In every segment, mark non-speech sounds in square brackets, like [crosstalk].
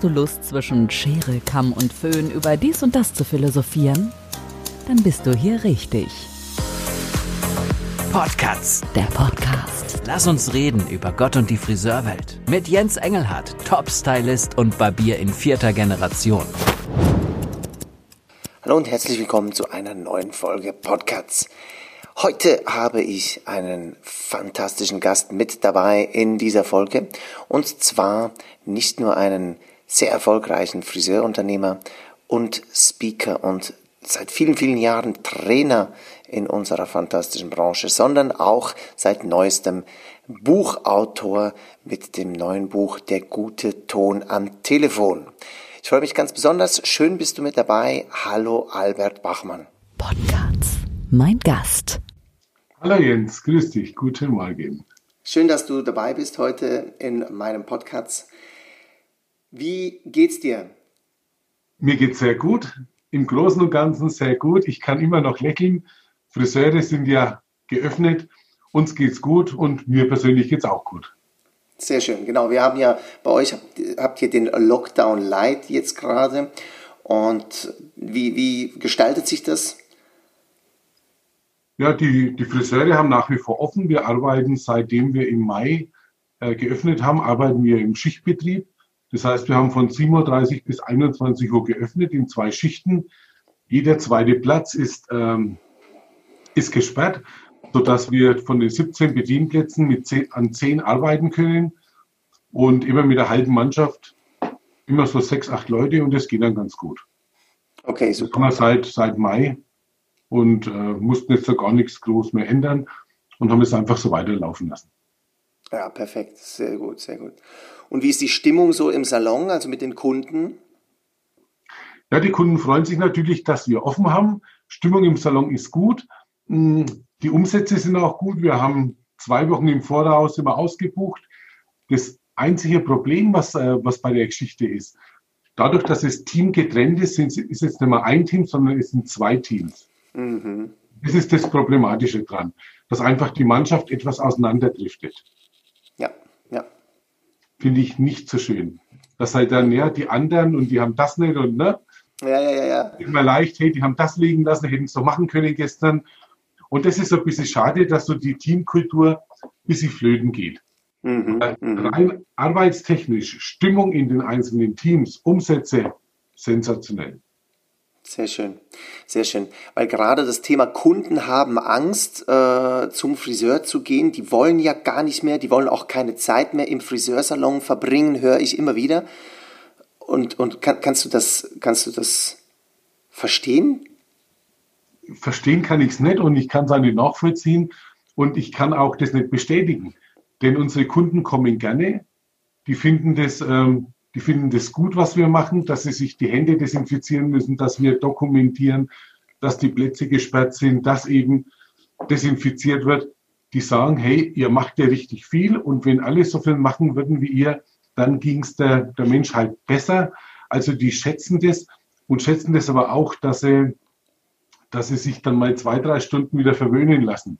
Hast du Lust, zwischen Schere, Kamm und Föhn über dies und das zu philosophieren? Dann bist du hier richtig. Podcasts. Der Podcast. Lass uns reden über Gott und die Friseurwelt. Mit Jens Engelhardt, Top-Stylist und Barbier in vierter Generation. Hallo und herzlich willkommen zu einer neuen Folge Podcasts. Heute habe ich einen fantastischen Gast mit dabei in dieser Folge und zwar nicht nur einen sehr erfolgreichen Friseurunternehmer und Speaker und seit vielen, vielen Jahren Trainer in unserer fantastischen Branche, sondern auch seit neuestem Buchautor mit dem neuen Buch Der gute Ton am Telefon. Ich freue mich ganz besonders. Schön bist du mit dabei. Hallo Albert Bachmann. Podcasts. Mein Gast. Hallo Jens, grüß dich, guten Morgen. Schön, dass du dabei bist heute in meinem Podcast. Wie geht's dir? Mir geht's sehr gut, im Großen und Ganzen sehr gut. Ich kann immer noch lächeln. Friseure sind ja geöffnet, uns geht's gut und mir persönlich geht's auch gut. Sehr schön, genau. Wir haben ja bei euch, habt, ihr den Lockdown Light jetzt gerade. Und wie, wie gestaltet sich das? Ja, die, die Friseure haben nach wie vor offen. Wir arbeiten, seitdem wir im Mai äh, geöffnet haben, arbeiten wir im Schichtbetrieb. Das heißt, wir haben von 7.30 Uhr bis 21 Uhr geöffnet in zwei Schichten. Jeder zweite Platz ist, ähm, ist gesperrt, sodass wir von den 17 Bedienplätzen mit 10, an 10 arbeiten können und immer mit der halben Mannschaft, immer so sechs, acht Leute und das geht dann ganz gut. Okay, super. Das haben wir seit, seit Mai und äh, mussten jetzt so gar nichts groß mehr ändern und haben es einfach so weiterlaufen lassen. Ja, perfekt. Sehr gut, sehr gut. Und wie ist die Stimmung so im Salon, also mit den Kunden? Ja, die Kunden freuen sich natürlich, dass wir offen haben. Stimmung im Salon ist gut. Mm, die Umsätze sind auch gut. Wir haben zwei Wochen im Voraus immer ausgebucht. Das einzige Problem, was, äh, was bei der Geschichte ist, dadurch, dass es teamgetrennt ist, sind, ist jetzt nicht mehr ein Team, sondern es sind zwei Teams. Mhm. Das ist das Problematische dran, dass einfach die Mannschaft etwas auseinanderdriftet. Finde ich nicht so schön. Das halt dann, ja, die anderen und die haben das nicht und ne? Ja, ja, ja, ja. Immer leicht, hey, die haben das liegen lassen, hätten es so machen können gestern. Und das ist so ein bisschen schade, dass so die Teamkultur ein bisschen flöten geht. Mhm, rein arbeitstechnisch, Stimmung in den einzelnen Teams, Umsätze, sensationell. Sehr schön, sehr schön. Weil gerade das Thema Kunden haben Angst, äh, zum Friseur zu gehen. Die wollen ja gar nicht mehr, die wollen auch keine Zeit mehr im Friseursalon verbringen, höre ich immer wieder. Und, und kann, kannst, du das, kannst du das verstehen? Verstehen kann ich es nicht und ich kann es auch nicht nachvollziehen und ich kann auch das nicht bestätigen. Denn unsere Kunden kommen gerne, die finden das ähm, die finden das gut, was wir machen, dass sie sich die Hände desinfizieren müssen, dass wir dokumentieren, dass die Plätze gesperrt sind, dass eben desinfiziert wird. Die sagen, hey, ihr macht ja richtig viel und wenn alle so viel machen würden wie ihr, dann ging es der, der Menschheit besser. Also die schätzen das und schätzen das aber auch, dass sie, dass sie sich dann mal zwei, drei Stunden wieder verwöhnen lassen.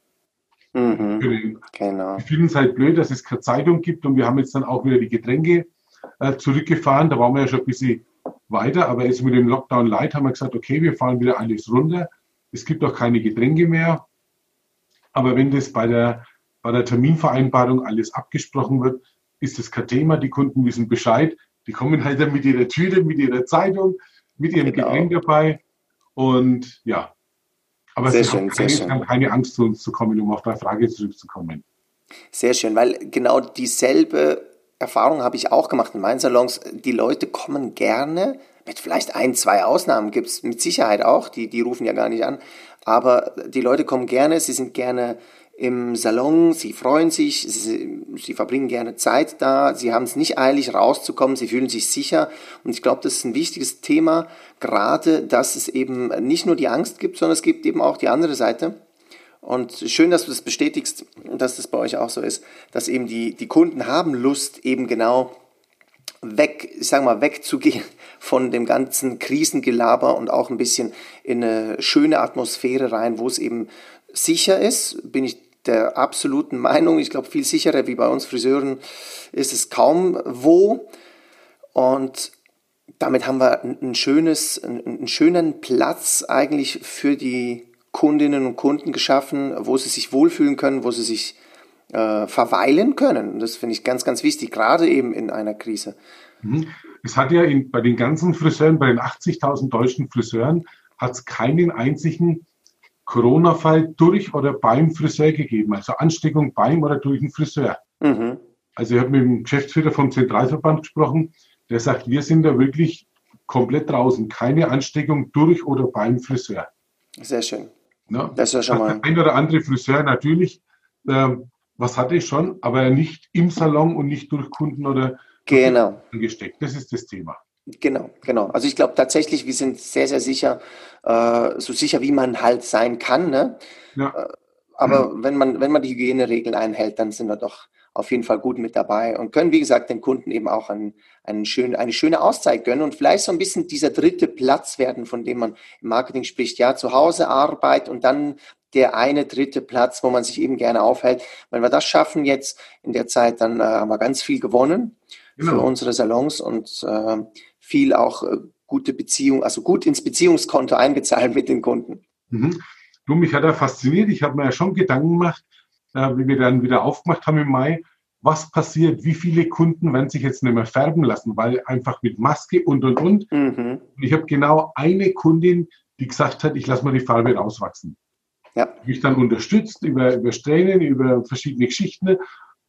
Mhm, genau. Ich finde es halt blöd, dass es keine Zeitung gibt und wir haben jetzt dann auch wieder die Getränke äh, zurückgefahren. Da waren wir ja schon ein bisschen weiter, aber jetzt mit dem Lockdown Light haben wir gesagt, okay, wir fahren wieder alles runter. Es gibt auch keine Getränke mehr. Aber wenn das bei der, bei der Terminvereinbarung alles abgesprochen wird, ist das kein Thema. Die Kunden wissen Bescheid. Die kommen halt dann mit ihrer Tüte, mit ihrer Zeitung, mit ihrem genau. Getränk dabei. Und ja, aber sehr sie schön, haben, keine, schön. haben keine Angst, zu uns zu kommen, um auf deine Frage zurückzukommen. Sehr schön, weil genau dieselbe Erfahrung habe ich auch gemacht in meinen Salons. Die Leute kommen gerne, mit vielleicht ein, zwei Ausnahmen gibt es mit Sicherheit auch, die, die rufen ja gar nicht an. Aber die Leute kommen gerne, sie sind gerne im Salon, sie freuen sich, sie, sie verbringen gerne Zeit da, sie haben es nicht eilig rauszukommen, sie fühlen sich sicher. Und ich glaube, das ist ein wichtiges Thema, gerade, dass es eben nicht nur die Angst gibt, sondern es gibt eben auch die andere Seite. Und schön, dass du das bestätigst, dass das bei euch auch so ist, dass eben die, die Kunden haben Lust, eben genau weg, ich sag mal, wegzugehen [laughs] von dem ganzen Krisengelaber und auch ein bisschen in eine schöne Atmosphäre rein, wo es eben sicher ist, bin ich der absoluten Meinung. Ich glaube, viel sicherer wie bei uns Friseuren ist es kaum wo. Und damit haben wir ein schönes, einen schönen Platz eigentlich für die Kundinnen und Kunden geschaffen, wo sie sich wohlfühlen können, wo sie sich äh, verweilen können. Das finde ich ganz, ganz wichtig, gerade eben in einer Krise. Mhm. Es hat ja in, bei den ganzen Friseuren, bei den 80.000 deutschen Friseuren, hat es keinen einzigen Corona-Fall durch oder beim Friseur gegeben. Also Ansteckung beim oder durch den Friseur. Mhm. Also ich habe mit dem Geschäftsführer vom Zentralverband gesprochen, der sagt, wir sind da wirklich komplett draußen. Keine Ansteckung durch oder beim Friseur. Sehr schön. Ja, das ist ja schon mal. Ein oder andere Friseur natürlich, äh, was hatte ich schon, aber nicht im Salon und nicht durch Kunden oder genau. angesteckt. Das ist das Thema. Genau, genau. Also ich glaube tatsächlich, wir sind sehr, sehr sicher, äh, so sicher wie man halt sein kann. Ne? Ja. Äh, aber mhm. wenn man, wenn man die Hygieneregeln einhält, dann sind wir doch auf jeden Fall gut mit dabei und können, wie gesagt, den Kunden eben auch einen, einen schön, eine schöne Auszeit gönnen und vielleicht so ein bisschen dieser dritte Platz werden, von dem man im Marketing spricht. Ja, zu Hause Arbeit und dann der eine dritte Platz, wo man sich eben gerne aufhält. Wenn wir das schaffen jetzt in der Zeit, dann äh, haben wir ganz viel gewonnen genau. für unsere Salons und äh, viel auch äh, gute Beziehung, also gut ins Beziehungskonto [laughs] eingezahlt mit den Kunden. Mhm. Du, mich hat er fasziniert. Ich habe mir ja schon Gedanken gemacht, äh, wie wir dann wieder aufgemacht haben im Mai. Was passiert? Wie viele Kunden werden sich jetzt nicht mehr färben lassen, weil einfach mit Maske und und und. Mhm. Ich habe genau eine Kundin, die gesagt hat, ich lasse mal die Farbe rauswachsen. Ja. Mich dann unterstützt über, über Strähnen, über verschiedene Geschichten.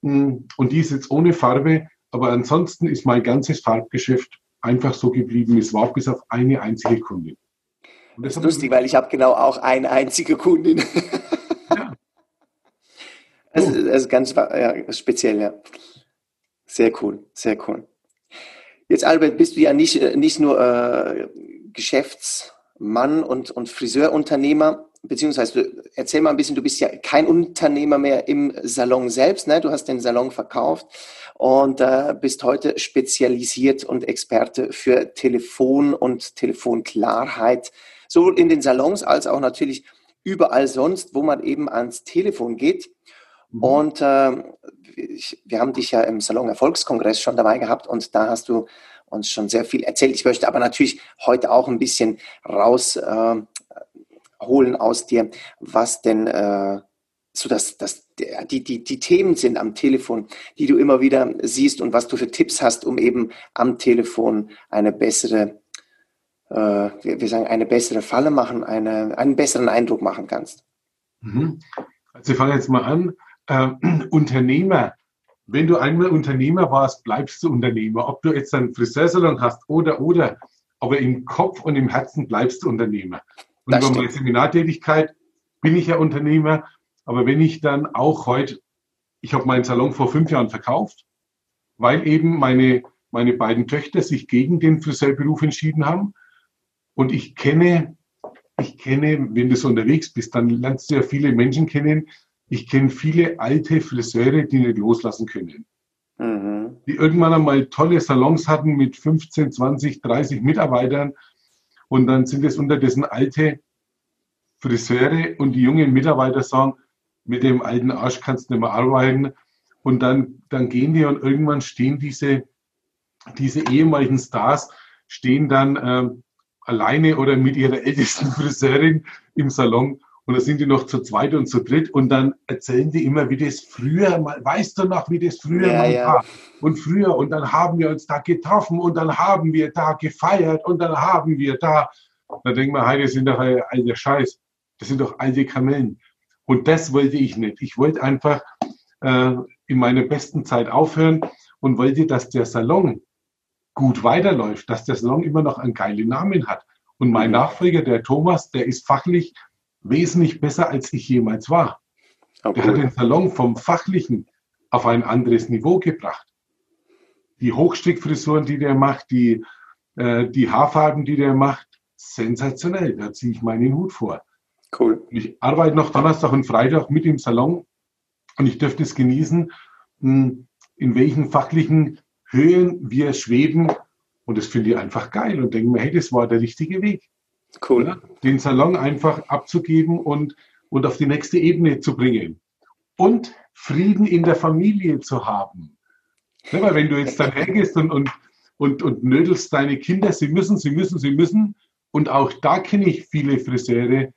Mm, und die ist jetzt ohne Farbe. Aber ansonsten ist mein ganzes Farbgeschäft einfach so geblieben. Es war bis auf eine einzige Kundin. das ist lustig, weil ich habe genau auch eine einzige Kundin. [laughs] Das ist ganz ja, speziell, ja. Sehr cool, sehr cool. Jetzt, Albert, bist du ja nicht, nicht nur äh, Geschäftsmann und, und Friseurunternehmer, beziehungsweise erzähl mal ein bisschen, du bist ja kein Unternehmer mehr im Salon selbst, ne? du hast den Salon verkauft und äh, bist heute spezialisiert und Experte für Telefon und Telefonklarheit, sowohl in den Salons als auch natürlich überall sonst, wo man eben ans Telefon geht. Mhm. Und äh, ich, wir haben dich ja im Salon Erfolgskongress schon dabei gehabt und da hast du uns schon sehr viel erzählt. Ich möchte aber natürlich heute auch ein bisschen rausholen äh, aus dir, was denn äh, so das, das, die, die, die Themen sind am Telefon, die du immer wieder siehst und was du für Tipps hast, um eben am Telefon eine bessere, äh, wir sagen, eine bessere Falle machen, eine, einen besseren Eindruck machen kannst. Mhm. Also ich fange jetzt mal an äh, [clears throat] Unternehmer. Wenn du einmal Unternehmer warst, bleibst du Unternehmer. Ob du jetzt einen Friseursalon hast oder, oder, aber im Kopf und im Herzen bleibst du Unternehmer. Und das über meine Seminartätigkeit bin ich ja Unternehmer. Aber wenn ich dann auch heute, ich habe meinen Salon vor fünf Jahren verkauft, weil eben meine, meine beiden Töchter sich gegen den Friseurberuf entschieden haben. Und ich kenne, ich kenne, wenn du so unterwegs bist, dann lernst du ja viele Menschen kennen, ich kenne viele alte Friseure, die nicht loslassen können. Mhm. Die irgendwann einmal tolle Salons hatten mit 15, 20, 30 Mitarbeitern. Und dann sind es unterdessen alte Friseure und die jungen Mitarbeiter sagen, mit dem alten Arsch kannst du nicht mehr arbeiten. Und dann, dann gehen die und irgendwann stehen diese, diese ehemaligen Stars, stehen dann äh, alleine oder mit ihrer [laughs] ältesten Friseurin im Salon und da sind die noch zu zweit und zu dritt und dann erzählen die immer, wie das früher mal, weißt du noch, wie das früher ja, mal ja. war? Und früher, und dann haben wir uns da getroffen und dann haben wir da gefeiert und dann haben wir da. Da denkt man, hey, das sind doch alte Scheiß. Das sind doch alte Kamellen. Und das wollte ich nicht. Ich wollte einfach äh, in meiner besten Zeit aufhören und wollte, dass der Salon gut weiterläuft, dass der Salon immer noch einen geilen Namen hat. Und mein mhm. Nachfolger, der Thomas, der ist fachlich wesentlich besser, als ich jemals war. Okay. Der hat den Salon vom Fachlichen auf ein anderes Niveau gebracht. Die Hochstickfrisuren, die der macht, die, äh, die Haarfarben, die der macht, sensationell. Da ziehe ich meinen Hut vor. Cool. Ich arbeite noch Donnerstag und Freitag mit im Salon und ich dürfte es genießen, hm, in welchen fachlichen Höhen wir schweben. Und das finde ich einfach geil und denke mir, hey, das war der richtige Weg. Cool. Ja, den Salon einfach abzugeben und, und auf die nächste Ebene zu bringen. Und Frieden in der Familie zu haben. Ja, weil wenn du jetzt dann hergehst und, und, und, und nödelst deine Kinder, sie müssen, sie müssen, sie müssen. Und auch da kenne ich viele Friseure,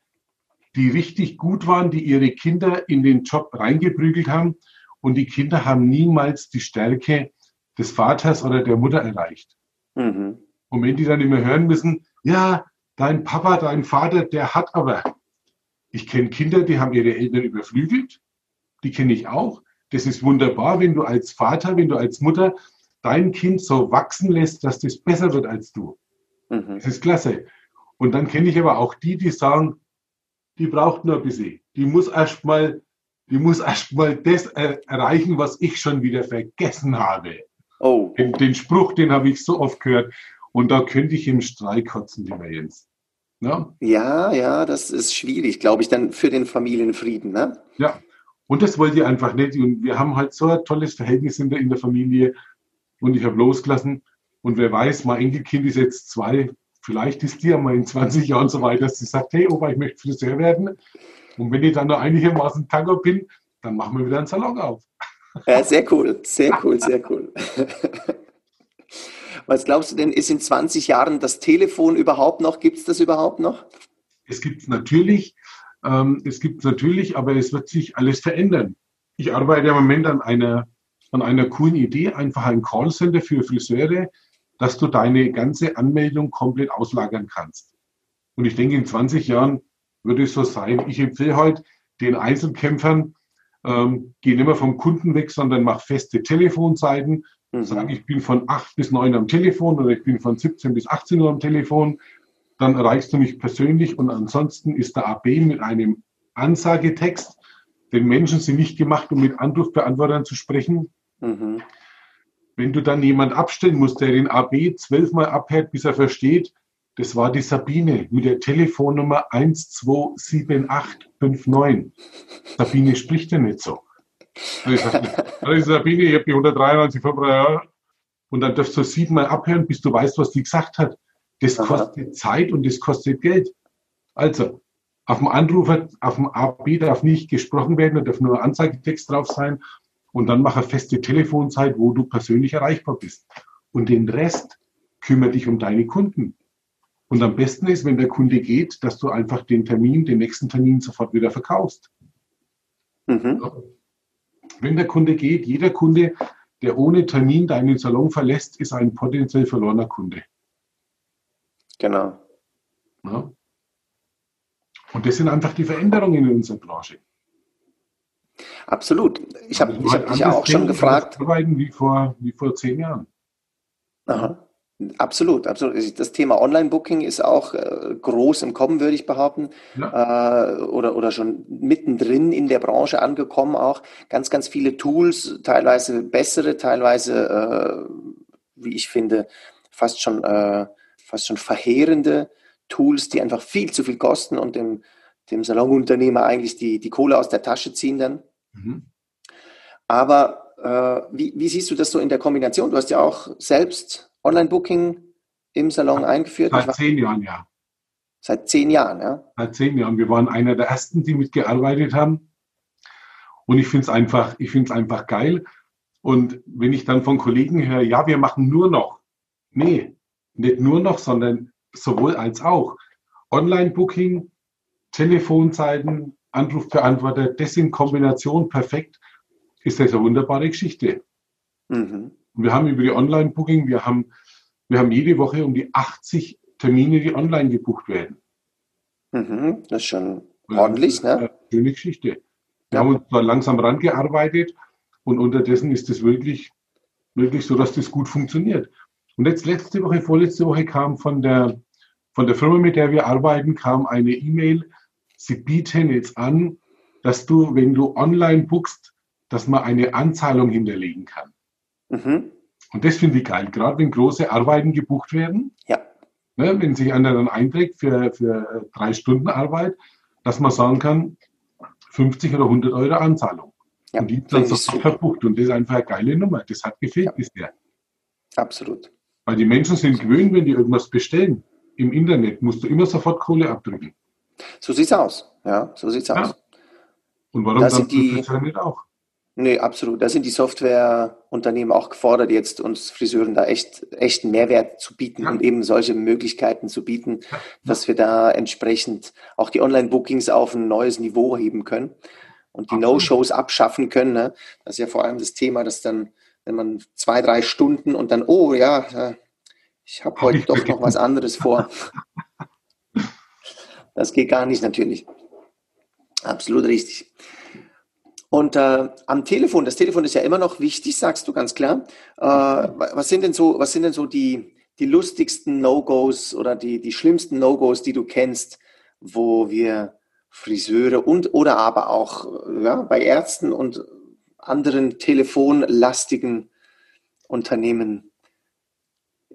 die richtig gut waren, die ihre Kinder in den Job reingeprügelt haben. Und die Kinder haben niemals die Stärke des Vaters oder der Mutter erreicht. Mhm. Und wenn die dann immer hören müssen, ja, dein Papa, dein Vater, der hat aber. Ich kenne Kinder, die haben ihre Eltern überflügelt. Die kenne ich auch. Das ist wunderbar, wenn du als Vater, wenn du als Mutter dein Kind so wachsen lässt, dass das besser wird als du. Mhm. Das ist klasse. Und dann kenne ich aber auch die, die sagen, die braucht nur ein bisschen. Die muss erst mal, die muss erst mal das erreichen, was ich schon wieder vergessen habe. Oh. Den, den Spruch, den habe ich so oft gehört. Und da könnte ich im Streik kotzen, lieber Jens. Ja? ja, ja, das ist schwierig, glaube ich, dann für den Familienfrieden. Ne? Ja, und das wollte ich einfach nicht. Und wir haben halt so ein tolles Verhältnis in der, in der Familie. Und ich habe losgelassen. Und wer weiß, mein Enkelkind ist jetzt zwei. Vielleicht ist die einmal in 20 Jahren so weit, dass sie sagt, hey Opa, ich möchte Friseur werden. Und wenn ich dann noch einigermaßen Tango bin, dann machen wir wieder einen Salon auf. Ja, sehr cool, sehr [laughs] cool, sehr cool. Was glaubst du denn, ist in 20 Jahren das Telefon überhaupt noch? Gibt es das überhaupt noch? Es gibt es natürlich. Ähm, es gibt es natürlich, aber es wird sich alles verändern. Ich arbeite im Moment an einer, an einer coolen Idee, einfach ein Callcenter für Friseure, dass du deine ganze Anmeldung komplett auslagern kannst. Und ich denke, in 20 Jahren wird es so sein. Ich empfehle heute den Einzelkämpfern, ähm, geh nicht mehr vom Kunden weg, sondern mach feste Telefonzeiten. Mhm. Sag, ich bin von 8 bis 9 am Telefon oder ich bin von 17 bis 18 Uhr am Telefon dann erreichst du mich persönlich und ansonsten ist der AB mit einem Ansagetext. Denn Menschen sind nicht gemacht, um mit Anrufbeantwortern zu sprechen. Mhm. Wenn du dann jemand abstellen musst, der den AB zwölfmal abhört, bis er versteht, das war die Sabine mit der Telefonnummer 127859. Sabine spricht ja nicht so. Also ich Sabine, ich habe die 193 Und dann darfst du siebenmal abhören, bis du weißt, was die gesagt hat. Das kostet Zeit und das kostet Geld. Also, auf dem Anrufer, auf dem AB darf nicht gesprochen werden, da darf nur Anzeigetext drauf sein. Und dann mach eine feste Telefonzeit, wo du persönlich erreichbar bist. Und den Rest kümmere dich um deine Kunden. Und am besten ist, wenn der Kunde geht, dass du einfach den Termin, den nächsten Termin sofort wieder verkaufst. Mhm. Wenn der Kunde geht, jeder Kunde, der ohne Termin deinen Salon verlässt, ist ein potenziell verlorener Kunde. Genau. Ja. Und das sind einfach die Veränderungen in unserer Branche. Absolut. Ich habe also hab dich ja auch schon gefragt. Arbeiten wie vor, wie vor zehn Jahren. Aha. Absolut, absolut. Das Thema Online-Booking ist auch äh, groß im Kommen, würde ich behaupten. Ja. Äh, oder, oder schon mittendrin in der Branche angekommen auch. Ganz, ganz viele Tools, teilweise bessere, teilweise, äh, wie ich finde, fast schon fast schon verheerende Tools, die einfach viel zu viel kosten und dem, dem Salonunternehmer eigentlich die, die Kohle aus der Tasche ziehen dann. Mhm. Aber wie, wie, siehst du das so in der Kombination? Du hast ja auch selbst Online-Booking im Salon seit, eingeführt. Seit zehn Jahren, ja. Seit zehn Jahren, ja. Seit zehn Jahren. Wir waren einer der ersten, die mitgearbeitet haben. Und ich finde es einfach, ich finde es einfach geil. Und wenn ich dann von Kollegen höre, ja, wir machen nur noch. Nee, nicht nur noch, sondern sowohl als auch. Online-Booking, Telefonzeiten, Anrufbeantworter, das in Kombination perfekt, ist das eine wunderbare Geschichte. Mhm. Wir haben über die Online-Booking, wir haben, wir haben jede Woche um die 80 Termine, die online gebucht werden. Mhm. Das ist schon ordentlich, ist ne? Schöne Geschichte. Wir ja. haben uns da langsam rangearbeitet und unterdessen ist es wirklich, wirklich so, dass das gut funktioniert. Und jetzt letzte Woche, vorletzte Woche kam von der, von der Firma, mit der wir arbeiten, kam eine E-Mail. Sie bieten jetzt an, dass du, wenn du online buchst, dass man eine Anzahlung hinterlegen kann. Mhm. Und das finde ich geil, gerade wenn große Arbeiten gebucht werden. Ja. Ne, wenn sich einer dann einträgt für, für drei Stunden Arbeit, dass man sagen kann, 50 oder 100 Euro Anzahlung. Ja, und die dann sofort verbucht. Und das ist einfach eine geile Nummer. Das hat gefehlt ja. bisher. Absolut. Weil die Menschen sind gewöhnt, wenn die irgendwas bestellen im Internet, musst du immer sofort Kohle abdrücken. So sieht's aus. Ja, so sieht's ja. aus. Und warum das dann die, nicht auch? Nee, absolut. Da sind die Softwareunternehmen auch gefordert, jetzt uns Friseuren da echt echten Mehrwert zu bieten ja. und eben solche Möglichkeiten zu bieten, ja. dass wir da entsprechend auch die Online-Bookings auf ein neues Niveau heben können und die No-Shows abschaffen können. Ne? Das ist ja vor allem das Thema, dass dann, wenn man zwei, drei Stunden und dann, oh ja, ich habe heute doch noch was anderes vor. [laughs] Das geht gar nicht natürlich. Absolut richtig. Und äh, am Telefon, das Telefon ist ja immer noch wichtig, sagst du ganz klar. Äh, was sind denn so, was sind denn so die, die lustigsten No-Gos oder die, die schlimmsten No-Gos, die du kennst, wo wir Friseure und oder aber auch ja, bei Ärzten und anderen telefonlastigen Unternehmen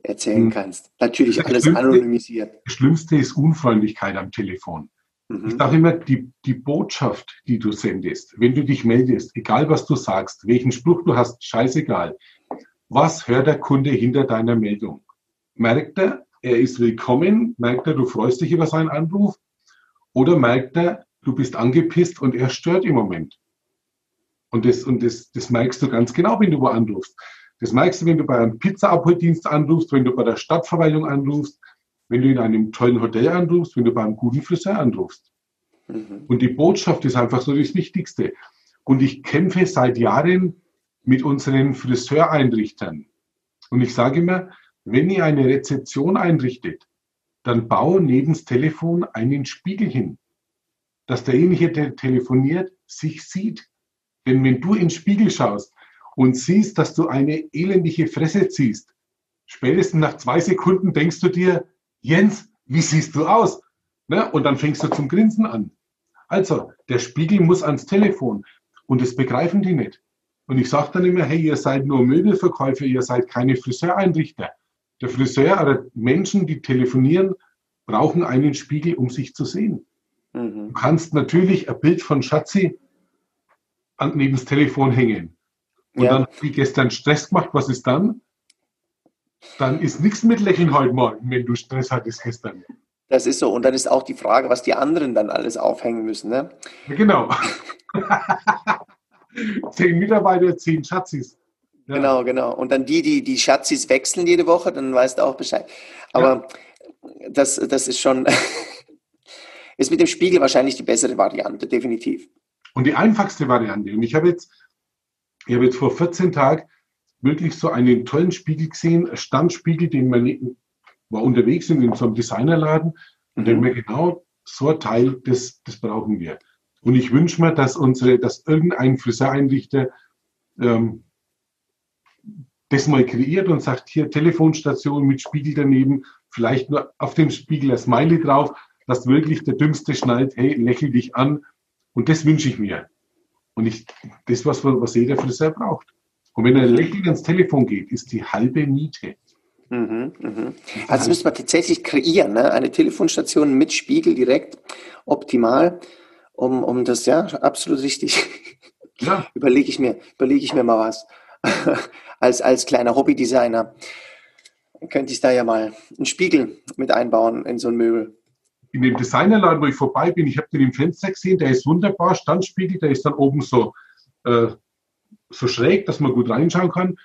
erzählen hm. kannst. Natürlich alles anonymisiert. Das Schlimmste ist Unfreundlichkeit am Telefon. Mhm. Ich sage immer, die, die Botschaft, die du sendest, wenn du dich meldest, egal was du sagst, welchen Spruch du hast, scheißegal. Was hört der Kunde hinter deiner Meldung? Merkt er, er ist willkommen? Merkt er, du freust dich über seinen Anruf? Oder merkt er, du bist angepisst und er stört im Moment? Und das, und das, das merkst du ganz genau, wenn du wo anrufst. Das merkst du, wenn du bei einem Pizza-Abholdienst anrufst, wenn du bei der Stadtverwaltung anrufst, wenn du in einem tollen Hotel anrufst, wenn du bei einem guten Friseur anrufst. Mhm. Und die Botschaft ist einfach so das Wichtigste. Und ich kämpfe seit Jahren mit unseren Friseureinrichtern. Und ich sage immer, wenn ihr eine Rezeption einrichtet, dann baue neben das Telefon einen Spiegel hin, dass derjenige, der telefoniert, sich sieht. Denn wenn du in den Spiegel schaust und siehst, dass du eine elendige Fresse ziehst, spätestens nach zwei Sekunden denkst du dir, Jens, wie siehst du aus? Ne? Und dann fängst du zum Grinsen an. Also, der Spiegel muss ans Telefon. Und das begreifen die nicht. Und ich sage dann immer, hey, ihr seid nur Möbelverkäufer, ihr seid keine Friseureinrichter. Der Friseur oder Menschen, die telefonieren, brauchen einen Spiegel, um sich zu sehen. Mhm. Du kannst natürlich ein Bild von Schatzi an, neben das Telefon hängen. Und ja. dann habe ich gestern Stress gemacht, was ist dann? Dann ist nichts mit Lächeln heute Morgen, wenn du Stress hattest gestern. Das ist so. Und dann ist auch die Frage, was die anderen dann alles aufhängen müssen. Ne? Genau. [laughs] zehn Mitarbeiter, zehn Schatzis. Ja. Genau, genau. Und dann die, die die Schatzis wechseln jede Woche, dann weißt du auch Bescheid. Aber ja. das, das ist schon, [laughs] ist mit dem Spiegel wahrscheinlich die bessere Variante, definitiv. Und die einfachste Variante. Und ich habe jetzt, ich habe jetzt vor 14 Tagen wirklich so einen tollen Spiegel gesehen, Standspiegel, den man war unterwegs in so einem Designerladen und mhm. denke mir genau, so ein Teil, das, das brauchen wir. Und ich wünsche mir, dass unsere, dass irgendein Friseureinrichter ähm, das mal kreiert und sagt, hier Telefonstation mit Spiegel daneben, vielleicht nur auf dem Spiegel ein Smiley drauf, dass wirklich der Dümmste schnallt, hey, lächel dich an. Und das wünsche ich mir. Und ich, das, was, was jeder Friseur braucht. Und wenn er lächelnd ans Telefon geht, ist die halbe Miete. Mhm, mhm. Also das müsste man tatsächlich kreieren, ne? eine Telefonstation mit Spiegel direkt, optimal, um, um das, ja, absolut richtig. [laughs] Ja. überlege ich mir, überlege ich mir mal was. [laughs] als, als kleiner Hobbydesigner könnte ich da ja mal einen Spiegel mit einbauen in so ein Möbel. In dem Designerladen, wo ich vorbei bin, ich habe den im Fenster gesehen, der ist wunderbar, Standspiegel, der ist dann oben so, äh, so schräg, dass man gut reinschauen kann,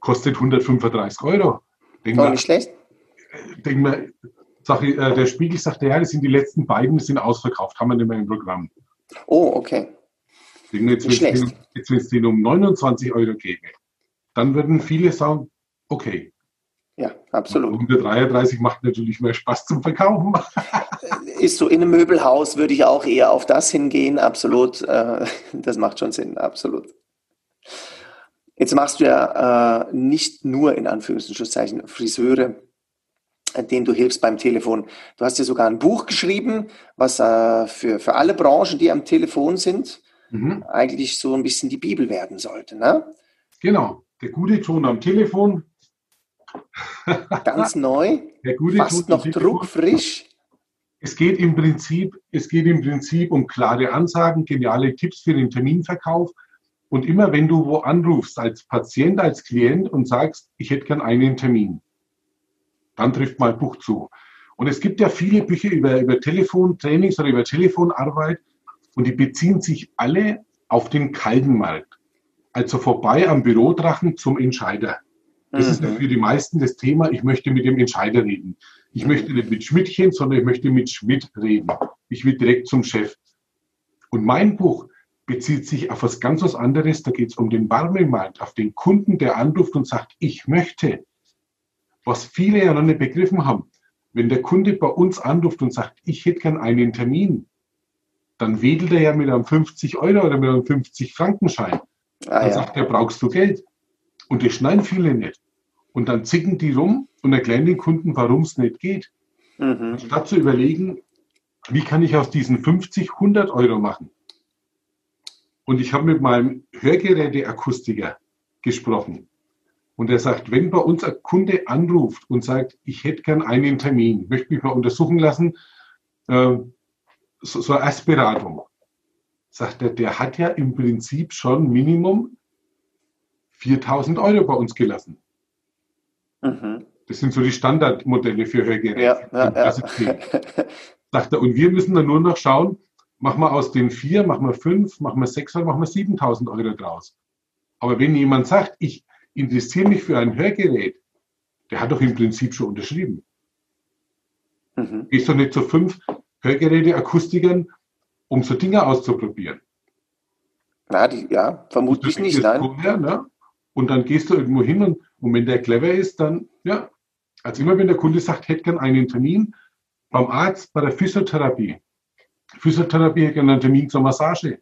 kostet 135 Euro. Denk War nicht schlecht. Denk mal, sag ich, äh, der Spiegel sagte, ja, das sind die letzten beiden, die sind ausverkauft, haben wir nicht mehr im Programm. Oh, okay. Denk jetzt, wenn es den um 29 Euro gäbe, dann würden viele sagen, okay. Ja, absolut. Und der 33 macht natürlich mehr Spaß zum Verkaufen. Ist so in einem Möbelhaus, würde ich auch eher auf das hingehen, absolut. Äh, [laughs] das macht schon Sinn, absolut. Jetzt machst du ja äh, nicht nur in Anführungszeichen Friseure, denen du hilfst beim Telefon. Du hast ja sogar ein Buch geschrieben, was äh, für, für alle Branchen, die am Telefon sind, mhm. eigentlich so ein bisschen die Bibel werden sollte. Ne? Genau, der gute Ton am Telefon. Ganz [laughs] neu, der gute fast Ton noch druckfrisch. Es geht, im Prinzip, es geht im Prinzip um klare Ansagen, geniale Tipps für den Terminverkauf und immer wenn du wo anrufst als Patient, als Klient und sagst, ich hätte gern einen Termin, dann trifft mal Buch zu. Und es gibt ja viele Bücher über, über Telefontrainings oder über Telefonarbeit und die beziehen sich alle auf den kalten Markt. Also vorbei am Bürodrachen zum Entscheider. Das mhm. ist für die meisten das Thema, ich möchte mit dem Entscheider reden. Ich möchte nicht mit Schmidtchen, sondern ich möchte mit Schmidt reden. Ich will direkt zum Chef. Und mein Buch bezieht sich auf was ganz was anderes. Da geht es um den Warmemarkt, auf den Kunden, der anruft und sagt, ich möchte. Was viele ja noch nicht begriffen haben. Wenn der Kunde bei uns anruft und sagt, ich hätte gern einen Termin, dann wedelt er ja mit einem 50 Euro oder mit einem 50 Frankenschein. Ah, dann ja. sagt er, brauchst du Geld. Und das schneiden viele nicht. Und dann zicken die rum und erklären den Kunden, warum es nicht geht. Mhm. Statt zu überlegen, wie kann ich aus diesen 50 100 Euro machen? Und ich habe mit meinem Hörgeräteakustiker gesprochen. Und er sagt, wenn bei uns ein Kunde anruft und sagt, ich hätte gern einen Termin, möchte mich mal untersuchen lassen, äh, so, so eine Erstberatung, sagt er, der hat ja im Prinzip schon Minimum 4000 Euro bei uns gelassen. Mhm. Das sind so die Standardmodelle für Hörgeräte. Ja, ja, ja. [laughs] Sagt er, und wir müssen dann nur noch schauen, machen wir aus den vier, machen wir fünf, machen wir sechs machen wir 7000 Euro draus. Aber wenn jemand sagt, ich interessiere mich für ein Hörgerät, der hat doch im Prinzip schon unterschrieben. Mhm. Gehst doch nicht zu fünf Hörgeräte-Akustikern, um so Dinge auszuprobieren. Na, die, ja, vermutlich nicht, nein. Vorher, ne? Und dann gehst du irgendwo hin und, und wenn der clever ist, dann, ja, also immer wenn der Kunde sagt, hätte gern einen Termin beim Arzt, bei der Physiotherapie. Physiotherapie hätte gern einen Termin zur Massage.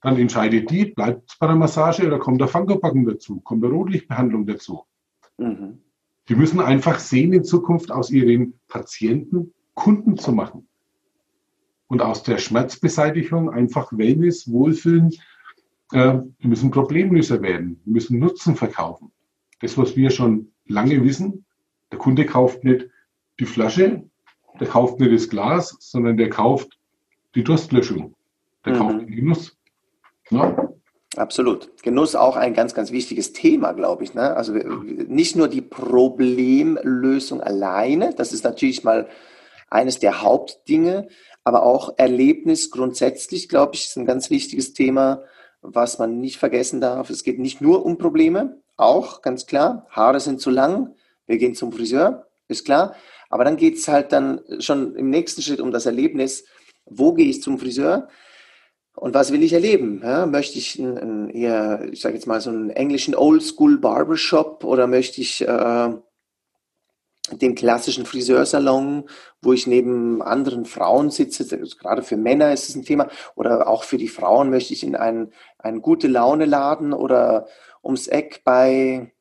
Dann entscheidet die, bleibt es bei der Massage oder kommt der Fangobacken dazu, kommt der Rotlichtbehandlung dazu. Mhm. Die müssen einfach sehen, in Zukunft aus ihren Patienten Kunden zu machen. Und aus der Schmerzbeseitigung einfach Wellness, Wohlfühlen, äh, die müssen Problemlöser werden, die müssen Nutzen verkaufen. Das, was wir schon lange wissen, der Kunde kauft nicht die Flasche, der kauft nicht das Glas, sondern der kauft die Durstlöschung. Der mhm. kauft den Genuss. Ja. Absolut. Genuss auch ein ganz, ganz wichtiges Thema, glaube ich. Ne? Also nicht nur die Problemlösung alleine, das ist natürlich mal eines der Hauptdinge, aber auch Erlebnis grundsätzlich, glaube ich, ist ein ganz wichtiges Thema was man nicht vergessen darf, es geht nicht nur um Probleme, auch ganz klar, Haare sind zu lang, wir gehen zum Friseur, ist klar, aber dann geht es halt dann schon im nächsten Schritt um das Erlebnis, wo gehe ich zum Friseur? Und was will ich erleben? Ja, möchte ich einen, eher, ich sage jetzt mal, so einen englischen Oldschool Barbershop oder möchte ich äh, den klassischen Friseursalon, wo ich neben anderen Frauen sitze, gerade für Männer ist es ein Thema, oder auch für die Frauen möchte ich in einen, einen gute Laune Laden oder ums Eck bei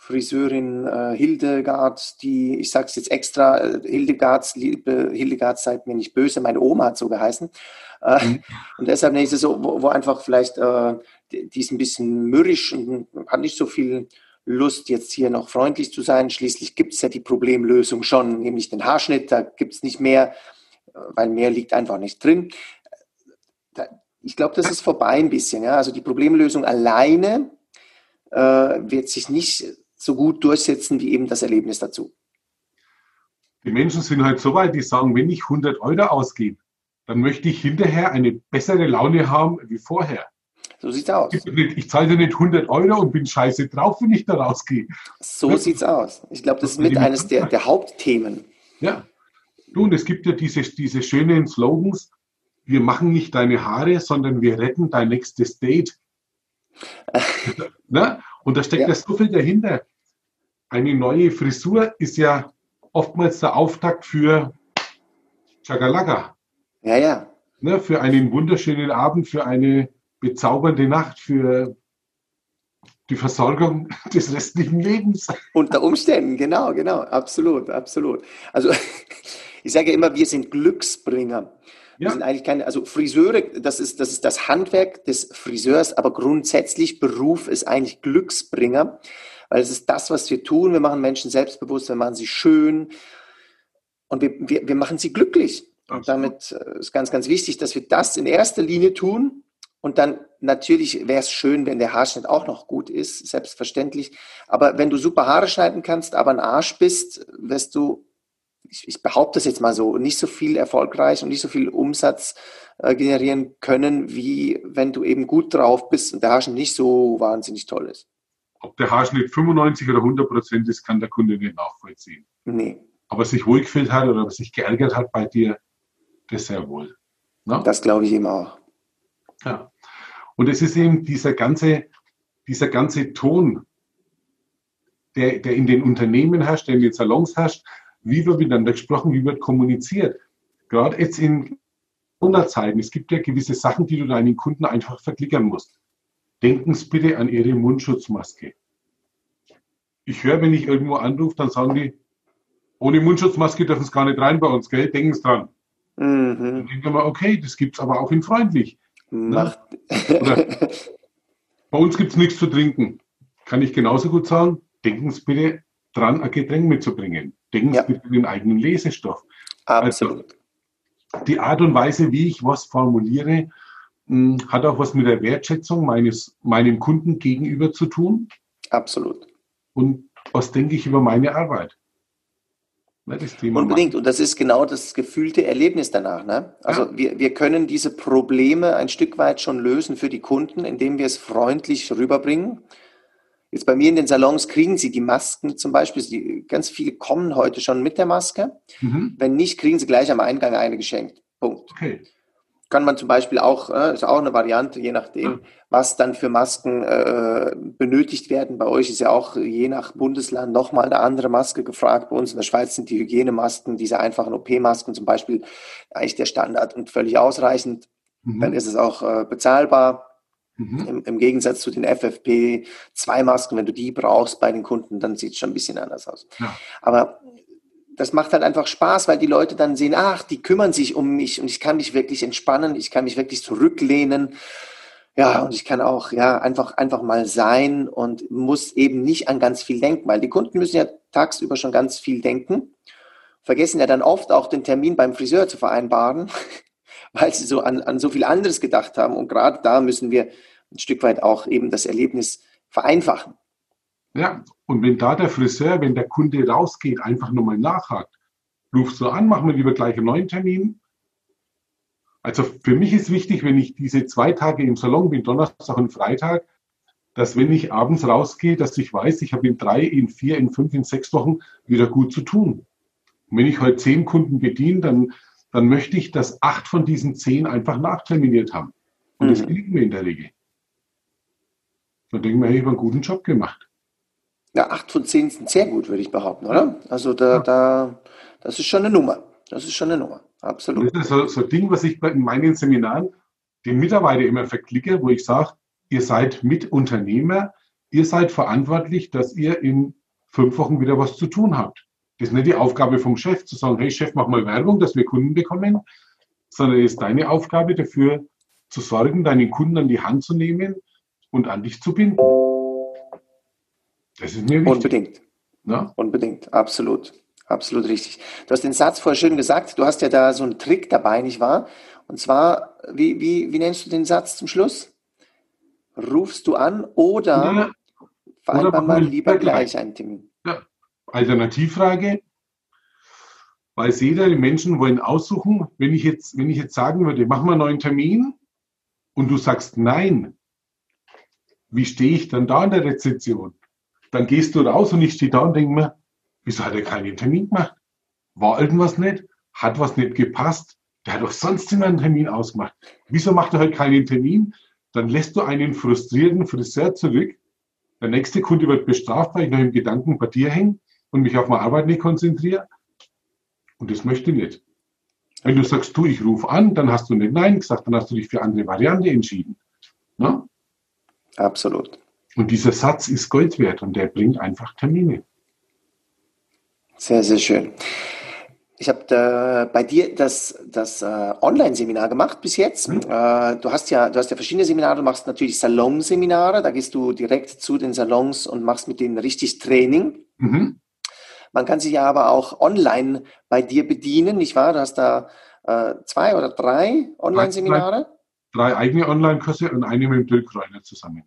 Friseurin äh, Hildegard, die, ich sage es jetzt extra, äh, Hildegards, liebe Hildegard, seid mir nicht böse, meine Oma hat so geheißen. Äh, mhm. Und deshalb nenne ich es so, wo, wo einfach vielleicht, äh, die, die ist ein bisschen mürrisch und hat nicht so viel Lust, jetzt hier noch freundlich zu sein. Schließlich gibt es ja die Problemlösung schon, nämlich den Haarschnitt. Da gibt es nicht mehr, weil mehr liegt einfach nicht drin. Ich glaube, das ist vorbei ein bisschen. Ja? Also die Problemlösung alleine äh, wird sich nicht so gut durchsetzen wie eben das Erlebnis dazu. Die Menschen sind halt so weit, die sagen, wenn ich 100 Euro ausgebe, dann möchte ich hinterher eine bessere Laune haben wie vorher. So sieht's aus. Ich zahle dir nicht 100 Euro und bin scheiße drauf, wenn ich da rausgehe. So ja. sieht's aus. Ich glaube, das ist mit eines der, der Hauptthemen. Ja. Du, und es gibt ja diese, diese schönen Slogans, wir machen nicht deine Haare, sondern wir retten dein nächstes Date. [laughs] Na? Und da steckt ja. ja so viel dahinter. Eine neue Frisur ist ja oftmals der Auftakt für Chagalaka. Ja, ja. Ne, für einen wunderschönen Abend, für eine bezaubernde Nacht für die Versorgung [laughs] des restlichen Lebens. Unter Umständen, genau, genau, absolut, absolut. Also [laughs] ich sage immer, wir sind Glücksbringer. Wir ja. sind eigentlich keine, also Friseure, das ist, das ist das Handwerk des Friseurs, aber grundsätzlich Beruf ist eigentlich Glücksbringer, weil es ist das, was wir tun. Wir machen Menschen selbstbewusst, wir machen sie schön und wir, wir, wir machen sie glücklich. Und damit äh, ist ganz, ganz wichtig, dass wir das in erster Linie tun und dann natürlich wäre es schön, wenn der Haarschnitt auch noch gut ist, selbstverständlich. Aber wenn du super Haare schneiden kannst, aber ein Arsch bist, wirst du ich, ich behaupte das jetzt mal so, nicht so viel erfolgreich und nicht so viel Umsatz äh, generieren können, wie wenn du eben gut drauf bist und der Haarschnitt nicht so wahnsinnig toll ist. Ob der Haarschnitt 95 oder 100 Prozent ist, kann der Kunde nicht nachvollziehen. Nee. Aber sich wohlgefühlt hat oder sich geärgert hat bei dir, das sehr wohl. Ne? Das glaube ich ihm auch. Ja. Und es ist eben dieser ganze, dieser ganze Ton, der, der in den Unternehmen herrscht, der in den Salons herrscht, wie wird miteinander gesprochen, wie wird kommuniziert. Gerade jetzt in Corona-Zeiten, es gibt ja gewisse Sachen, die du deinen Kunden einfach verklickern musst. Denken Sie bitte an Ihre Mundschutzmaske. Ich höre, wenn ich irgendwo anrufe, dann sagen die, ohne Mundschutzmaske dürfen Sie gar nicht rein bei uns, gell? Denken Sie dran. Mhm. Dann denken wir, okay, das gibt es aber auch in freundlich. Macht. Bei uns gibt es nichts zu trinken. Kann ich genauso gut sagen, denken Sie bitte dran, ein Getränk mitzubringen. Denken ja. Bitte den eigenen Lesestoff. Absolut. Also, die Art und Weise, wie ich was formuliere, hm, hat auch was mit der Wertschätzung meines, meinem Kunden gegenüber zu tun. Absolut. Und was denke ich über meine Arbeit? Ne, Unbedingt. Und das ist genau das gefühlte Erlebnis danach. Ne? Also ja. wir, wir können diese Probleme ein Stück weit schon lösen für die Kunden, indem wir es freundlich rüberbringen. Jetzt bei mir in den Salons kriegen sie die Masken zum Beispiel. Die, ganz viele kommen heute schon mit der Maske. Mhm. Wenn nicht, kriegen sie gleich am Eingang eine geschenkt. Punkt. Okay. Kann man zum Beispiel auch, äh, ist auch eine Variante, je nachdem, was dann für Masken äh, benötigt werden. Bei euch ist ja auch je nach Bundesland nochmal eine andere Maske gefragt. Bei uns in der Schweiz sind die Hygienemasken, diese einfachen OP-Masken zum Beispiel, eigentlich der Standard und völlig ausreichend. Mhm. Dann ist es auch äh, bezahlbar. Mhm. Im, Im, Gegensatz zu den FFP2-Masken, wenn du die brauchst bei den Kunden, dann sieht es schon ein bisschen anders aus. Ja. Aber das macht halt einfach Spaß, weil die Leute dann sehen, ach, die kümmern sich um mich und ich kann mich wirklich entspannen, ich kann mich wirklich zurücklehnen. Ja, und ich kann auch ja einfach einfach mal sein und muss eben nicht an ganz viel denken, weil die Kunden müssen ja tagsüber schon ganz viel denken, vergessen ja dann oft auch den Termin beim Friseur zu vereinbaren, [laughs] weil sie so an, an so viel anderes gedacht haben. Und gerade da müssen wir ein Stück weit auch eben das Erlebnis vereinfachen. Ja, und wenn da der Friseur, wenn der Kunde rausgeht, einfach nur mal nachhakt, rufst du an, machen wir lieber gleich einen neuen Termin. Also für mich ist wichtig, wenn ich diese zwei Tage im Salon bin, Donnerstag und Freitag, dass wenn ich abends rausgehe, dass ich weiß, ich habe in drei, in vier, in fünf, in sechs Wochen wieder gut zu tun. Und wenn ich heute zehn Kunden bediene, dann, dann möchte ich, dass acht von diesen zehn einfach nachterminiert haben. Und mhm. das gelingt mir in der Regel. Dann denke ich mir, ich habe einen guten Job gemacht. Ja, acht von zehn sind sehr gut, würde ich behaupten, oder? Also da, da, das ist schon eine Nummer. Das ist schon eine Nummer. Absolut. Das ist so, so ein Ding, was ich in meinen Seminaren den Mitarbeitern immer verklicke, wo ich sage, ihr seid Mitunternehmer, ihr seid verantwortlich, dass ihr in fünf Wochen wieder was zu tun habt. Das ist nicht die Aufgabe vom Chef, zu sagen, hey Chef, mach mal Werbung, dass wir Kunden bekommen, sondern es ist deine Aufgabe dafür zu sorgen, deinen Kunden an die Hand zu nehmen und an dich zu binden. Das ist mir wichtig. Unbedingt. Na? Unbedingt, absolut. Absolut richtig. Du hast den Satz vorher schön gesagt, du hast ja da so einen Trick dabei, nicht wahr? Und zwar, wie, wie, wie nennst du den Satz zum Schluss? Rufst du an oder ja. vereinbar mal lieber gleich einen Termin? Ja. Alternativfrage. Weiß jeder, die Menschen wollen aussuchen, wenn ich jetzt, wenn ich jetzt sagen würde, mach mal einen neuen Termin und du sagst nein, wie stehe ich dann da in der Rezeption? Dann gehst du raus und ich stehe da und denke mir, wieso hat er keinen Termin gemacht? War irgendwas nicht? Hat was nicht gepasst? Der hat doch sonst immer einen Termin ausgemacht. Wieso macht er heute keinen Termin? Dann lässt du einen frustrierten Friseur zurück. Der nächste Kunde wird bestraft, weil ich noch im Gedanken bei dir hänge und mich auf meine Arbeit nicht konzentriere. Und das möchte ich nicht. Wenn du sagst, du, ich rufe an, dann hast du nicht Nein gesagt, dann hast du dich für andere Variante entschieden. Na? Absolut. Und dieser Satz ist Gold wert und der bringt einfach Termine. Sehr, sehr schön. Ich habe bei dir das, das äh, Online-Seminar gemacht bis jetzt. Äh, du hast ja, du hast ja verschiedene Seminare, du machst natürlich Salonseminare, da gehst du direkt zu den Salons und machst mit denen richtig Training. Mhm. Man kann sich ja aber auch online bei dir bedienen, nicht wahr? Du hast da äh, zwei oder drei Online-Seminare? Drei, eigene Online-Kurse und eine mit dem Dirk Reuner zusammen.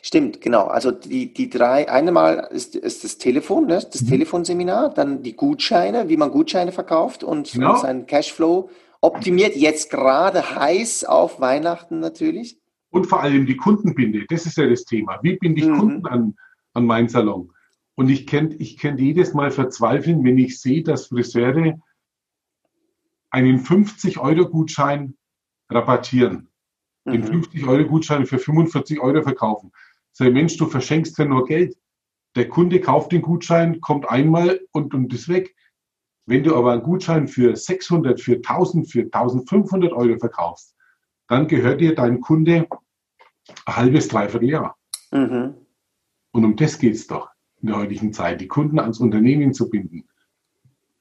Stimmt, genau. Also die, die drei, einmal ist, ist das Telefon, ne? das mhm. Telefonseminar, dann die Gutscheine, wie man Gutscheine verkauft und, genau. und seinen Cashflow optimiert, jetzt gerade heiß auf Weihnachten natürlich. Und vor allem die Kundenbinde, das ist ja das Thema. Wie binde ich mhm. Kunden an, an meinen Salon? Und ich kenne ich kenn jedes Mal verzweifeln, wenn ich sehe, dass Friseure einen 50-Euro-Gutschein rabattieren den 50-Euro-Gutschein mhm. für 45 Euro verkaufen. Sag Mensch, du verschenkst ja nur Geld. Der Kunde kauft den Gutschein, kommt einmal und, und ist weg. Wenn du aber einen Gutschein für 600, für 1000, für 1500 Euro verkaufst, dann gehört dir dein Kunde ein halbes, dreiviertel Jahr. Mhm. Und um das geht es doch in der heutigen Zeit, die Kunden ans Unternehmen zu binden.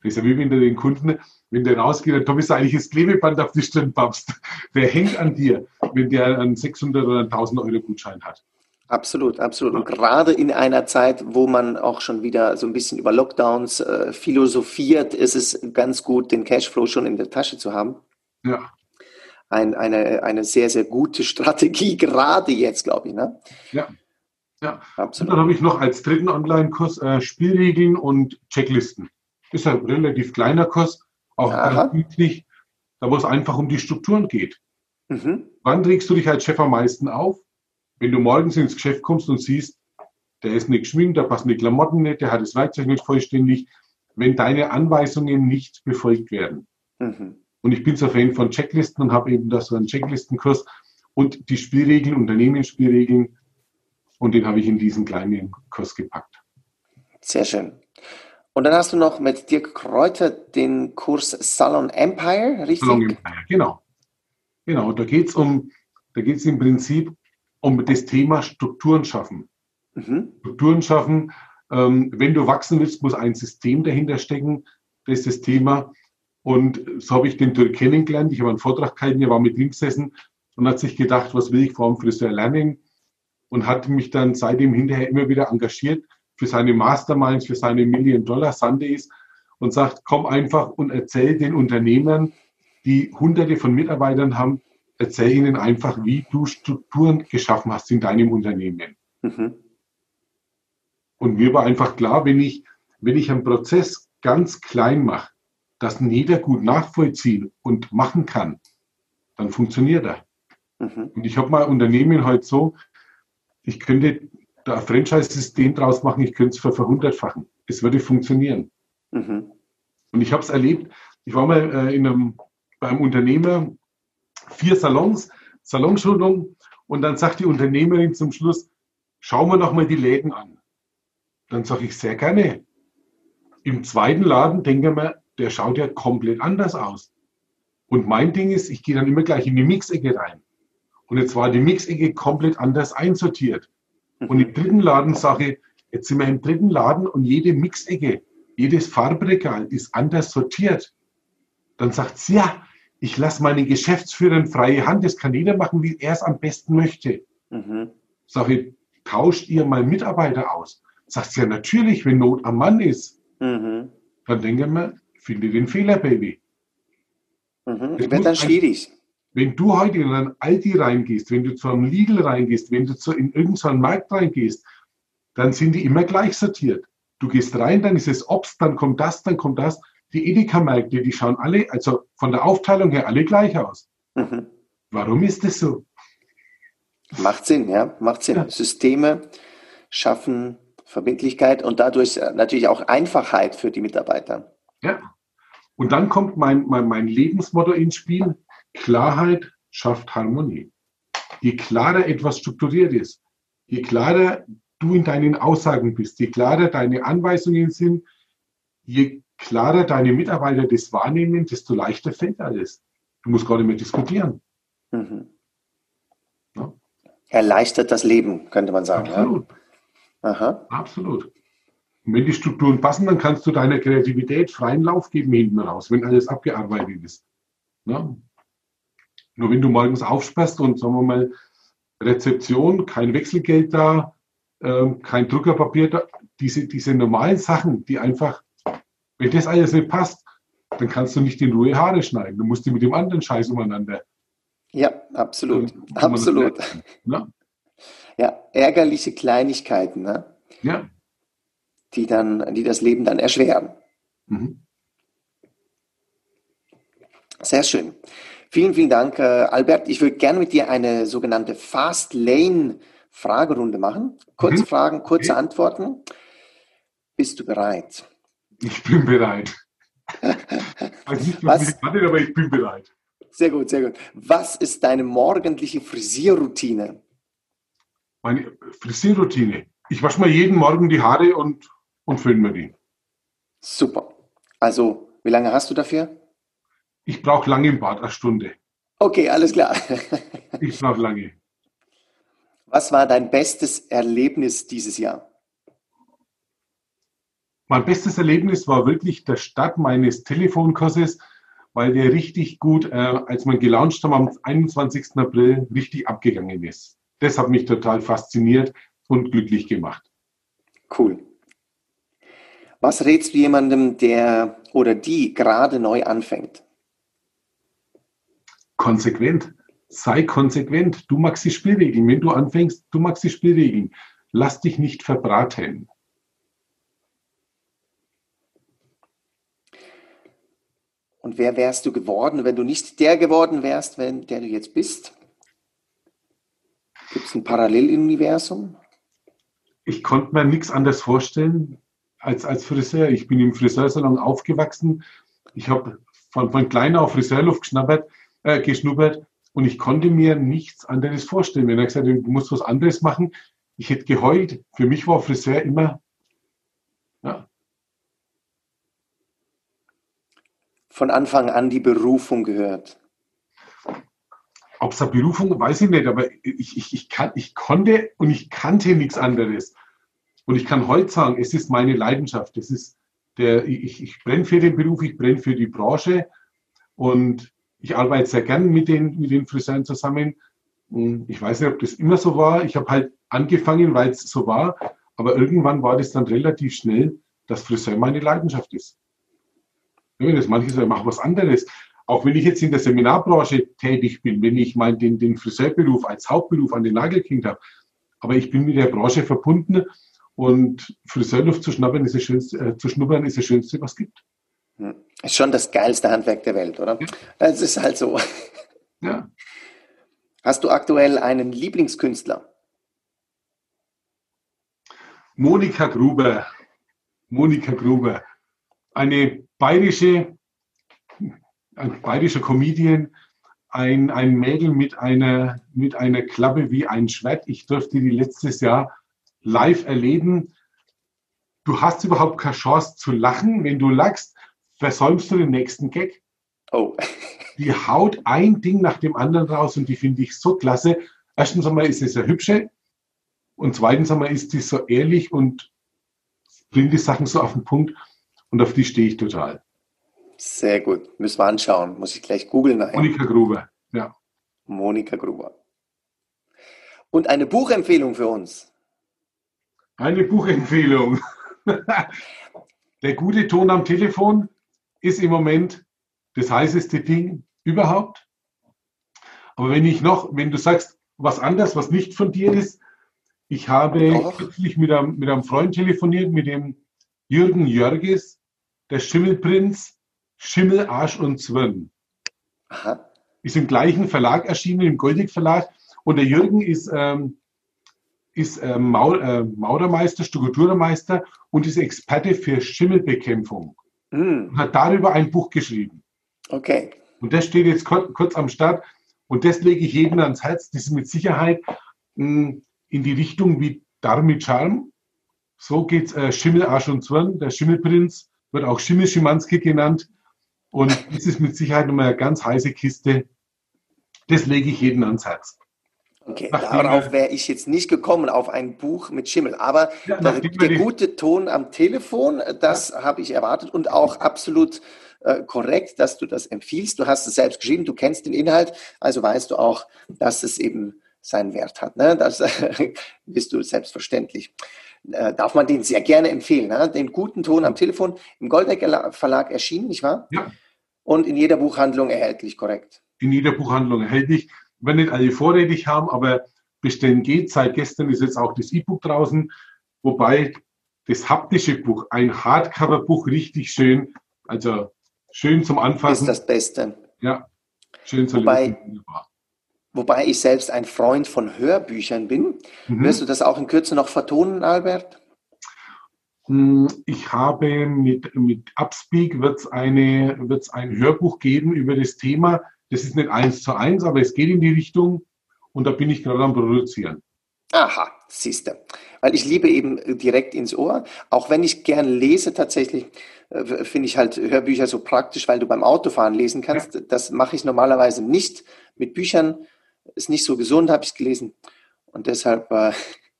Das ist ja wie wenn du den Kunden, wenn der rausgeht, dann bist du eigentlich das Klebeband auf die Stirn pappst. Der hängt an dir, wenn der einen 600 oder 1000 Euro Gutschein hat. Absolut, absolut. Und gerade in einer Zeit, wo man auch schon wieder so ein bisschen über Lockdowns äh, philosophiert, ist es ganz gut, den Cashflow schon in der Tasche zu haben. Ja. Ein, eine, eine sehr, sehr gute Strategie, [laughs] gerade jetzt, glaube ich. Ne? Ja. Ja, absolut. Und dann habe ich noch als dritten Online-Kurs äh, Spielregeln und Checklisten. Ist ein relativ kleiner Kurs, auch ganz üblich, da wo es einfach um die Strukturen geht. Mhm. Wann trägst du dich als Chef am meisten auf? Wenn du morgens ins Geschäft kommst und siehst, der ist nicht geschminkt, der passen die Klamotten nicht, der hat das Werkzeug nicht vollständig, wenn deine Anweisungen nicht befolgt werden. Mhm. Und ich bin so Fan von Checklisten und habe eben da so einen Checklistenkurs und die Spielregeln, Unternehmensspielregeln, und den habe ich in diesen kleinen Kurs gepackt. Sehr schön. Und dann hast du noch mit Dirk Kräuter den Kurs Salon Empire, richtig? Salon Empire, genau. Genau, da geht es um, da geht es im Prinzip um das Thema Strukturen schaffen. Mhm. Strukturen schaffen. Ähm, wenn du wachsen willst, muss ein System dahinter stecken. Das ist das Thema. Und so habe ich den Dirk kennengelernt. Ich habe einen Vortrag gehalten, er war mit ihm gesessen und hat sich gedacht, was will ich vor dem Friseur lernen? Und hat mich dann seitdem hinterher immer wieder engagiert für seine Masterminds, für seine Million-Dollar-Sundays und sagt, komm einfach und erzähl den Unternehmern, die hunderte von Mitarbeitern haben, erzähl ihnen einfach, wie du Strukturen geschaffen hast in deinem Unternehmen. Mhm. Und mir war einfach klar, wenn ich, wenn ich einen Prozess ganz klein mache, dass jeder gut nachvollziehen und machen kann, dann funktioniert er. Mhm. Und ich habe mein Unternehmen heute halt so, ich könnte da ein Franchise-System draus machen, ich könnte es für verhundertfachen. Es würde funktionieren. Mhm. Und ich habe es erlebt, ich war mal äh, in einem, beim Unternehmer, vier Salons, Salonschulung, und dann sagt die Unternehmerin zum Schluss, schauen wir noch mal die Läden an. Dann sage ich sehr gerne. Im zweiten Laden denke ich mir, der schaut ja komplett anders aus. Und mein Ding ist, ich gehe dann immer gleich in die Mixecke rein. Und jetzt war die Mixecke komplett anders einsortiert. Und im dritten Laden sage ich, jetzt sind wir im dritten Laden und jede Mixecke, jedes Farbregal ist anders sortiert. Dann sagt sie, ja, ich lasse meinen Geschäftsführern freie Hand, das kann jeder machen, wie er es am besten möchte. Mhm. Sage ich, tauscht ihr mal Mitarbeiter aus? Sagt sie, ja, natürlich, wenn Not am Mann ist. Mhm. Dann denken wir, finde den Fehler, Baby. Mhm. Das wird dann schwierig. Wenn du heute in einen Aldi reingehst, wenn du zu einem Lidl reingehst, wenn du zu, in irgendeinen Markt reingehst, dann sind die immer gleich sortiert. Du gehst rein, dann ist es Obst, dann kommt das, dann kommt das. Die Edeka-Märkte, die schauen alle, also von der Aufteilung her alle gleich aus. Mhm. Warum ist das so? Macht Sinn, ja, macht Sinn. Ja. Systeme schaffen Verbindlichkeit und dadurch natürlich auch Einfachheit für die Mitarbeiter. Ja. Und dann kommt mein, mein, mein Lebensmotto ins Spiel. Klarheit schafft Harmonie. Je klarer etwas strukturiert ist, je klarer du in deinen Aussagen bist, je klarer deine Anweisungen sind, je klarer deine Mitarbeiter das wahrnehmen, desto leichter fällt alles. Du musst gar nicht mehr diskutieren. Mhm. Ja? Erleichtert das Leben, könnte man sagen. Absolut. Ja? Aha. Absolut. Und wenn die Strukturen passen, dann kannst du deiner Kreativität freien Lauf geben hinten raus, wenn alles abgearbeitet ist. Ja? Nur wenn du morgens aufsperrst und sagen wir mal, Rezeption, kein Wechselgeld da, äh, kein Druckerpapier da, diese, diese normalen Sachen, die einfach, wenn das alles nicht passt, dann kannst du nicht in Ruhe Haare schneiden. Du musst die mit dem anderen Scheiß umeinander. Ja, absolut. Äh, absolut. Ne? Ja, ärgerliche Kleinigkeiten, ne? Ja. die, dann, die das Leben dann erschweren. Mhm. Sehr schön. Vielen, vielen Dank, äh, Albert. Ich würde gerne mit dir eine sogenannte Fast Lane Fragerunde machen. Kurze Mhm. Fragen, kurze Okay. Antworten. Bist du bereit? Ich bin bereit. [laughs] Also nicht, was wartet, aber ich bin bereit. Sehr gut, sehr gut. Was ist deine morgendliche Frisierroutine? Meine Frisierroutine. Ich wasche mir jeden Morgen die Haare und, und föhne mir die. Super. Also, wie lange hast du dafür? Ich brauche lange im Bad, eine Stunde. Okay, alles klar. [laughs] Ich brauche lange. Was war dein bestes Erlebnis dieses Jahr? Mein bestes Erlebnis war wirklich der Start meines Telefonkurses, weil der richtig gut, äh, als man gelauncht haben am 21. April, richtig abgegangen ist. Das hat mich total fasziniert und glücklich gemacht. Cool. Was rätst du jemandem, der oder die gerade neu anfängt? Konsequent. Sei konsequent. Du magst die Spielregeln. Wenn du anfängst, du magst die Spielregeln. Lass dich nicht verbraten. Und wer wärst du geworden, wenn du nicht der geworden wärst, wenn, der du jetzt bist? Gibt es ein Paralleluniversum? Ich konnte mir nichts anderes vorstellen als als Friseur. Ich bin im Friseursalon aufgewachsen. Ich habe von, von klein auf Friseurluft geschnabbert, äh, geschnuppert und ich konnte mir nichts anderes vorstellen. Wenn er gesagt hat, du musst was anderes machen, ich hätte geheult. Für mich war Friseur immer, ja, Von Anfang an die Berufung gehört. ob es eine Berufung, weiß ich nicht, aber ich, ich, ich, kann, ich konnte und ich kannte nichts anderes. Und ich kann heute sagen, es ist meine Leidenschaft. Es ist der, ich, ich brenne für den Beruf, ich brenne für die Branche und ich arbeite sehr gern mit den, mit den Friseuren zusammen. Ich weiß nicht, ob das immer so war. Ich habe halt angefangen, weil es so war, aber irgendwann war das dann relativ schnell, dass Friseur meine Leidenschaft ist. Wenn das manche sagen, mach was anderes. Auch wenn ich jetzt in der Seminarbranche tätig bin, wenn ich mal den, den Friseurberuf als Hauptberuf an den Nagel gehängt habe, aber ich bin mit der Branche verbunden und Friseurluft zu schnuppern ist das Schönste, äh, zu schnuppern ist das Schönste, was es gibt. Ist schon das geilste Handwerk der Welt, oder? Es ist halt so. Ja. Hast du aktuell einen Lieblingskünstler? Monika Gruber. Monika Gruber. Eine bayerische, ein bayerischer Comedian, ein, ein Mädel mit einer, mit einer Klappe wie ein Schwert. Ich durfte die letztes Jahr live erleben. Du hast überhaupt keine Chance zu lachen. Wenn du lachst, versäumst du den nächsten Gag. Oh, [laughs] Die haut ein Ding nach dem anderen raus und die finde ich so klasse. Erstens einmal ist es eine hübsche und zweitens einmal ist die so ehrlich und bringt die Sachen so auf den Punkt und auf die stehe ich total. sehr gut. Müssen wir anschauen. Muss ich gleich googeln nachher. Monika Gruber, ja. Monika Gruber. Und eine Buchempfehlung für uns. Eine Buchempfehlung. [laughs] Der gute Ton am Telefon ist im Moment das heißeste Ding überhaupt. Aber wenn ich noch, wenn du sagst, was anders, was nicht von dir ist, ich habe kürzlich mit einem, mit einem Freund telefoniert, mit dem Jürgen Jörges, der Schimmelprinz, Schimmel, Arsch und Zwirn. Aha. Ist im gleichen Verlag erschienen, im Goldig Verlag. Und der Jürgen ist, ähm, ist äh, Maul, äh, Maurermeister, Stuckaturermeister und ist Experte für Schimmelbekämpfung. Hm, Und hat darüber ein Buch geschrieben. okay. Und das steht jetzt kurz, kurz am Start. Und das lege ich jedem ans Herz. Das ist mit Sicherheit mh, in die Richtung wie Darm mit Charme. So geht's äh, Schimmel, Arsch und Zwirn. Der Schimmelprinz wird auch Schimmel Schimanski genannt. Und das ist mit Sicherheit nochmal eine ganz heiße Kiste. Das lege ich jedem ans Herz. Okay, Nachdem darauf wäre ich jetzt nicht gekommen, auf ein Buch mit Schimmel. Aber Ja, der, der gute Ton am Telefon, das habe ich erwartet und auch absolut äh, korrekt, dass du das empfiehlst. Du hast es selbst geschrieben, du kennst den Inhalt, also weißt du auch, dass es eben seinen Wert hat. Ne? Das äh, [laughs] bist du selbstverständlich. Äh, darf man den sehr gerne empfehlen. Ne? Den guten Ton am Telefon im Goldecker Verlag erschienen, nicht wahr? Ja. Und in jeder Buchhandlung erhältlich, korrekt. in jeder Buchhandlung erhältlich. Werden nicht alle vorrätig haben, aber bestellen geht. Seit gestern ist jetzt auch das E-Book draußen, wobei das haptische Buch, ein Hardcover-Buch, richtig schön, also schön zum Anfassen. Ist das Beste. Ja, schön zu Wobei- lesen. Wobei ich selbst ein Freund von Hörbüchern bin. Mhm. Wirst du das auch in Kürze noch vertonen, Albert? Hm, Ich habe mit, mit Upspeak eine, wird's ein Hörbuch geben über das Thema. Das ist nicht eins zu eins, aber es geht in die Richtung und da bin ich gerade am Produzieren. Aha, siehste. Weil ich liebe eben direkt ins Ohr. Auch wenn ich gern lese, tatsächlich äh, finde ich halt Hörbücher so praktisch, weil du beim Autofahren lesen kannst. Das mache ich normalerweise nicht mit Büchern. Ist nicht so gesund, habe ich gelesen. Und deshalb äh,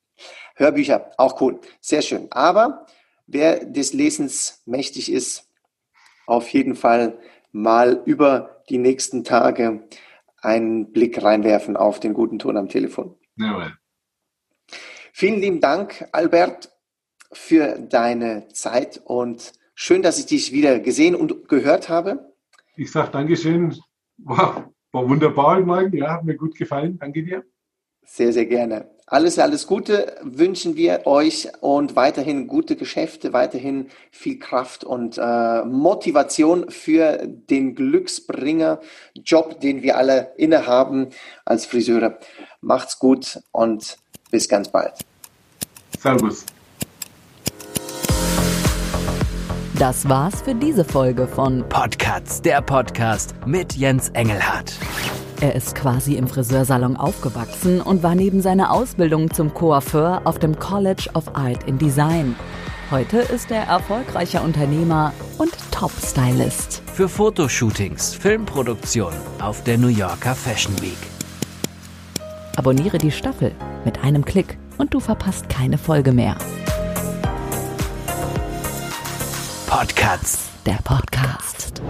[laughs] Hörbücher, auch cool. Sehr schön. Aber wer des Lesens mächtig ist, auf jeden Fall mal über die nächsten Tage einen Blick reinwerfen auf den guten Ton am Telefon. Jawohl. Vielen lieben Dank, Albert, für deine Zeit und schön, dass ich dich wieder gesehen und gehört habe. Ich sage Dankeschön. War, war wunderbar Morgen. Ja, hat mir gut gefallen. Danke dir. Sehr, sehr gerne. Alles, alles Gute wünschen wir euch und weiterhin gute Geschäfte, weiterhin viel Kraft und äh, Motivation für den Glücksbringer-Job, den wir alle innehaben als Friseure. Macht's gut und bis ganz bald. Servus. Das war's für diese Folge von Podcasts, der Podcast mit Jens Engelhardt. Er ist quasi im Friseursalon aufgewachsen und war neben seiner Ausbildung zum Coiffeur auf dem College of Art in Design. Heute ist er erfolgreicher Unternehmer und Top-Stylist. Für Fotoshootings, Filmproduktion auf der New Yorker Fashion Week. Abonniere die Staffel mit einem Klick und du verpasst keine Folge mehr. Podcasts. Der Podcast.